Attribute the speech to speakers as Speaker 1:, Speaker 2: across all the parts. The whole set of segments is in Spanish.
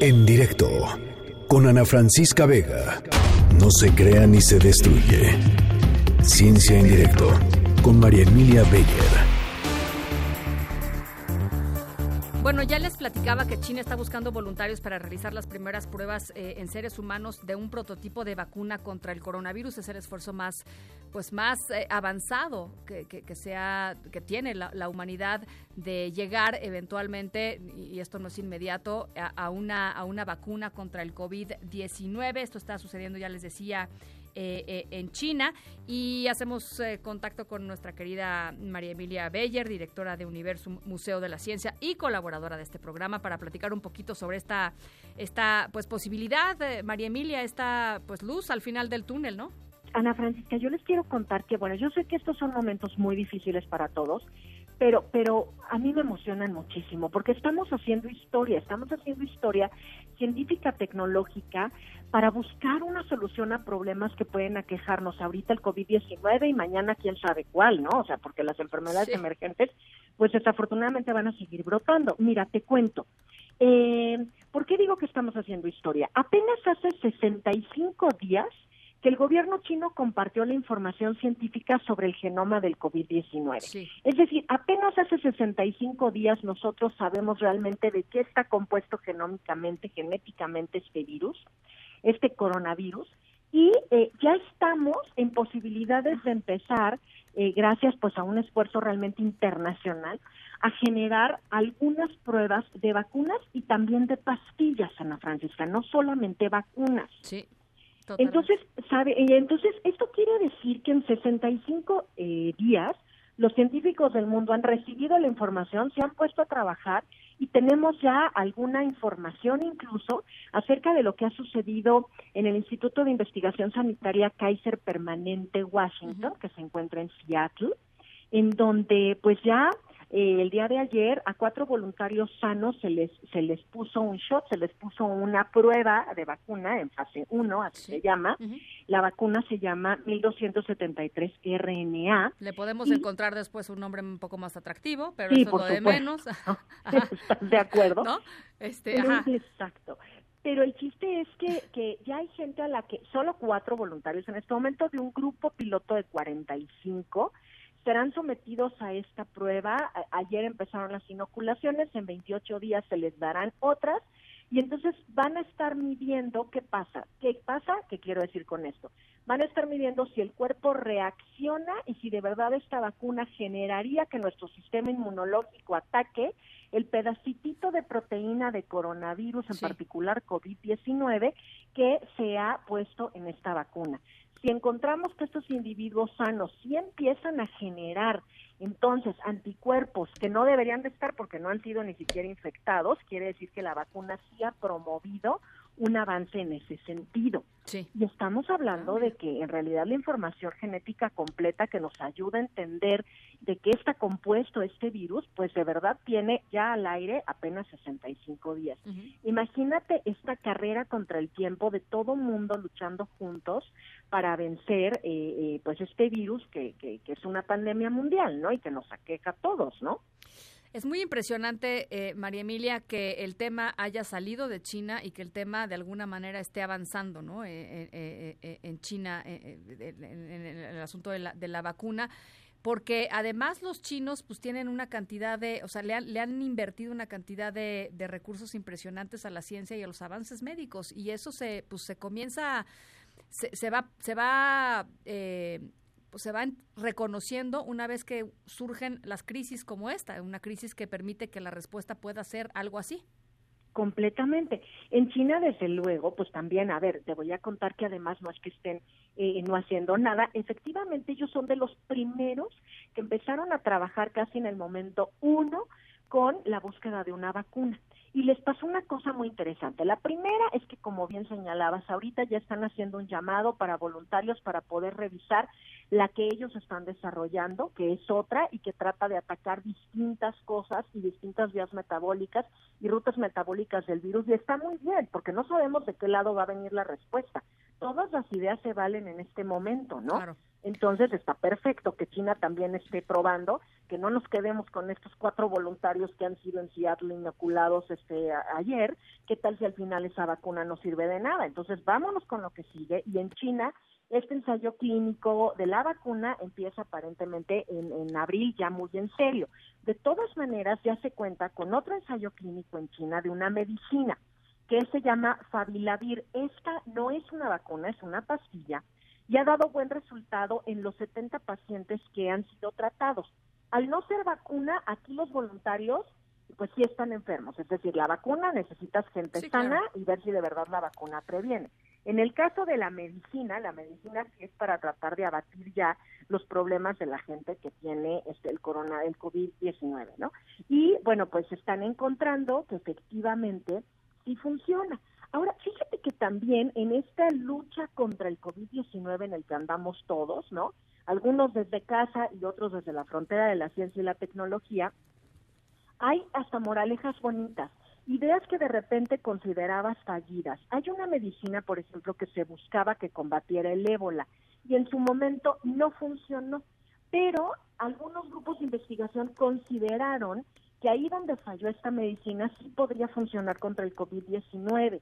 Speaker 1: En directo con Ana Francisca Vega. No se crea ni se destruye. Ciencia en directo con María Emilia Beyer.
Speaker 2: Bueno, ya les platicaba que China está buscando voluntarios para realizar las primeras pruebas eh, en seres humanos de un prototipo de vacuna contra el coronavirus. Es el esfuerzo más, pues, más eh, avanzado que, sea, que tiene la, humanidad de llegar eventualmente, y esto no es inmediato, a, una, a una vacuna contra el COVID-19. Esto está sucediendo, ya les decía, eh, eh, en China y hacemos eh, contacto con nuestra querida María Emilia Beyer, directora de Universo Museo de la Ciencia y colaboradora de este programa para platicar un poquito sobre esta esta pues posibilidad, María Emilia, esta pues luz al final del túnel, ¿no?
Speaker 3: Ana Francisca, yo les quiero contar que bueno, yo sé que estos son momentos muy difíciles para todos, pero, pero a mí me emocionan muchísimo porque estamos haciendo historia, estamos haciendo historia científica, tecnológica, para buscar una solución a problemas que pueden aquejarnos ahorita el COVID-19 y mañana quién sabe cuál, ¿no? O sea, porque las enfermedades emergentes, pues desafortunadamente van a seguir brotando. Mira, te cuento. Eh, ¿Por qué digo que estamos haciendo historia? Apenas hace 65 días que el gobierno chino compartió la información científica sobre el genoma del COVID-19. Es decir, apenas hace 65 días nosotros sabemos realmente de qué está compuesto genómicamente, genéticamente este virus, este coronavirus, y eh, ya estamos en posibilidades de empezar, eh, gracias pues a un esfuerzo realmente internacional, a generar algunas pruebas de vacunas y también de pastillas, Ana Francisca, no solamente vacunas.
Speaker 2: Sí.
Speaker 3: Entonces, sabe, entonces esto quiere decir que en 65 eh, días los científicos del mundo han recibido la información, se han puesto a trabajar y tenemos ya alguna información incluso acerca de lo que ha sucedido en el Instituto de Investigación Sanitaria Kaiser Permanente Washington, que se encuentra en Seattle, en donde pues ya eh, el día de ayer a cuatro voluntarios sanos se les se les puso un shot, se les puso una prueba de vacuna en fase 1, así se llama. La vacuna se llama 1273 RNA.
Speaker 2: Le podemos encontrar después un nombre un poco más atractivo, pero eso es lo de menos.
Speaker 3: de acuerdo?
Speaker 2: ¿No? Este,
Speaker 3: Exacto. Pero el chiste es que, que ya hay gente a la que, solo cuatro voluntarios en este momento de un grupo piloto de 45 serán sometidos a esta prueba. ayer empezaron las inoculaciones, en 28 días se les darán otras y entonces van a estar midiendo qué pasa. ¿Qué pasa? ¿Qué quiero decir con esto? Van a estar midiendo si el cuerpo reacciona y si de verdad esta vacuna generaría que nuestro sistema inmunológico ataque el pedacitito de proteína de coronavirus, en particular COVID-19, que se ha puesto en esta vacuna. Si encontramos que estos individuos sanos sí empiezan a generar entonces anticuerpos que no deberían de estar porque no han sido ni siquiera infectados, quiere decir que la vacuna sí ha promovido un avance en ese sentido. Y estamos hablando de que en realidad la información genética completa que nos ayuda a entender de qué está compuesto este virus, pues de verdad tiene ya al aire apenas 65 días. Imagínate esta carrera contra el tiempo de todo mundo luchando juntos para vencer eh, eh, pues este virus que, que, que es una pandemia mundial, ¿no? Y que nos aqueja a todos, ¿no?
Speaker 2: Es muy impresionante, eh, María Emilia, que el tema haya salido de China y que el tema de alguna manera esté avanzando ¿no? Eh, eh, en China, en, el asunto de la, de la vacuna porque además los chinos pues tienen una cantidad de, o sea, le han, le han invertido una cantidad de, de, recursos impresionantes a la ciencia y a los avances médicos y eso se pues se comienza se, se va se va eh, pues, se van reconociendo una vez que surgen las crisis como esta, una crisis que permite que la respuesta pueda ser algo así.
Speaker 3: Completamente. En China, desde luego, pues también, a ver, te voy a contar que además no es que estén eh, no haciendo nada, efectivamente ellos son de los primeros que empezaron a trabajar casi en el momento uno con la búsqueda de una vacuna. Y les pasó una cosa muy interesante. La primera es que, como bien señalabas, ahorita ya están haciendo un llamado para voluntarios para poder revisar la que ellos están desarrollando, que es otra y que trata de atacar distintas cosas y distintas vías metabólicas y rutas metabólicas del virus. Y está muy bien, porque no sabemos de qué lado va a venir la respuesta. Todas las ideas se valen en este momento, ¿no?
Speaker 2: Claro.
Speaker 3: Entonces está perfecto que China también esté probando, que no nos quedemos con estos cuatro voluntarios que han sido en Seattle inoculados este ayer, qué tal si al final esa vacuna no sirve de nada. Entonces vámonos con lo que sigue y en China este ensayo clínico de la vacuna empieza aparentemente en, en abril ya muy en serio. De todas maneras ya se cuenta con otro ensayo clínico en China de una medicina que se llama Favilavir. Esta no es una vacuna, es una pastilla y ha dado buen resultado en los 70 pacientes que han sido tratados. Al no ser vacuna, aquí los voluntarios pues sí están enfermos, es decir, la vacuna necesitas gente sana y ver si de verdad la vacuna previene. En el caso de la medicina, la medicina sí es para tratar de abatir ya los problemas de la gente que tiene este el corona el COVID-19, ¿no? Y bueno, pues están encontrando que efectivamente sí funciona. Ahora, fíjate que también en esta lucha contra el COVID-19 en el que andamos todos, ¿no? Algunos desde casa y otros desde la frontera de la ciencia y la tecnología, hay hasta moralejas bonitas, ideas que de repente considerabas fallidas. Hay una medicina, por ejemplo, que se buscaba que combatiera el ébola y en su momento no funcionó, pero algunos grupos de investigación consideraron que ahí donde falló esta medicina sí podría funcionar contra el COVID-19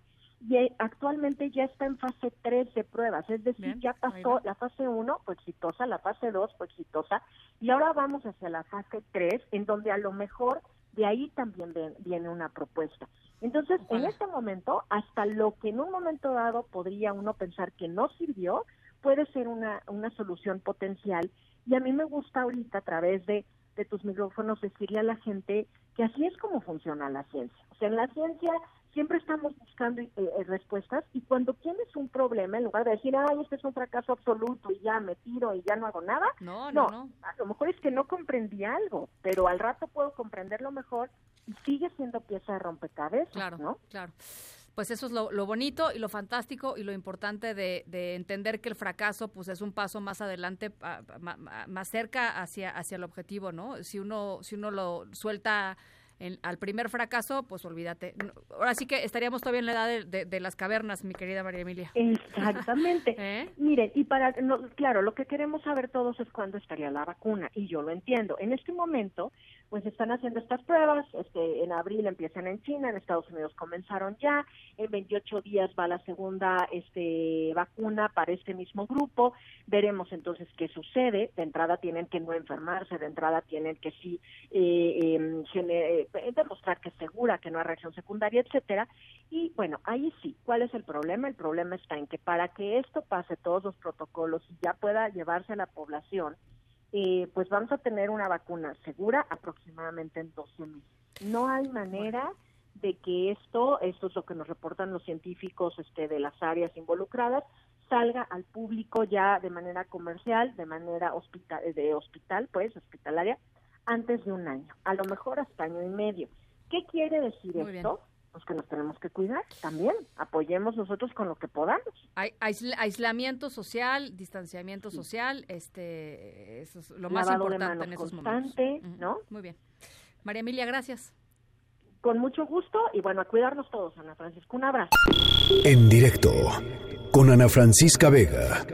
Speaker 3: y eh, actualmente ya está en fase 3 de pruebas, es decir, ya pasó la fase 1, fue exitosa, la fase 2 fue exitosa, y ahora vamos hacia la fase 3, en donde a lo mejor de ahí también viene una propuesta. Entonces, en este momento, hasta lo que en un momento dado podría uno pensar que no sirvió, puede ser una, una solución potencial. Y a mí me gusta ahorita a través de, de tus micrófonos decirle a la gente que así es como funciona la ciencia. O sea, en la ciencia siempre estamos buscando eh, eh, respuestas y cuando tienes un problema, en lugar de decir, ay, este es un fracaso absoluto y ya me tiro y ya no hago nada,
Speaker 2: no, no, no,
Speaker 3: a lo mejor es que no comprendí algo, pero al rato puedo comprenderlo mejor y sigue siendo pieza de rompecabezas,
Speaker 2: claro,
Speaker 3: ¿no?
Speaker 2: Claro. Pues eso es lo, bonito y lo fantástico y lo importante de, de, entender que el fracaso pues es un paso más adelante, más cerca hacia, hacia el objetivo, ¿no? Si uno, si uno lo suelta al primer fracaso, pues olvídate. Ahora sí que estaríamos todavía en la edad de, las cavernas, mi querida María Emilia.
Speaker 3: Exactamente. ¿Eh? Miren, y para, claro, lo que queremos saber todos es cuándo estaría la vacuna, y yo lo entiendo. En este momento, pues están haciendo estas pruebas, este, en abril empiezan en China, en Estados Unidos comenzaron ya, en 28 días va la segunda este, vacuna para este mismo grupo, veremos entonces qué sucede, de entrada tienen que no enfermarse, de entrada tienen que sí eh, em, eh, demostrar que es segura, que no hay reacción secundaria, etcétera, y bueno, ahí sí, ¿cuál es el problema? El problema está en que para que esto pase todos los protocolos y ya pueda llevarse a la población, eh, pues vamos a tener una vacuna segura aproximadamente en 12 meses. No hay manera de que esto, esto es lo que nos reportan los científicos este, de las áreas involucradas, salga al público ya de manera comercial, de manera hospital, de hospital, pues hospitalaria, antes de un año, a lo mejor hasta año y medio. ¿Qué quiere decir esto? Pues que nos tenemos que cuidar también. Apoyemos nosotros con lo que podamos.
Speaker 2: Hay, aislamiento social, distanciamiento social, este, eso es lo más importante en esos
Speaker 3: constante, ¿no?
Speaker 2: Muy bien. María Emilia, gracias.
Speaker 3: Con mucho gusto y bueno, a cuidarnos todos, Ana Francisca. Un abrazo.
Speaker 1: En directo con Ana Francisca Vega.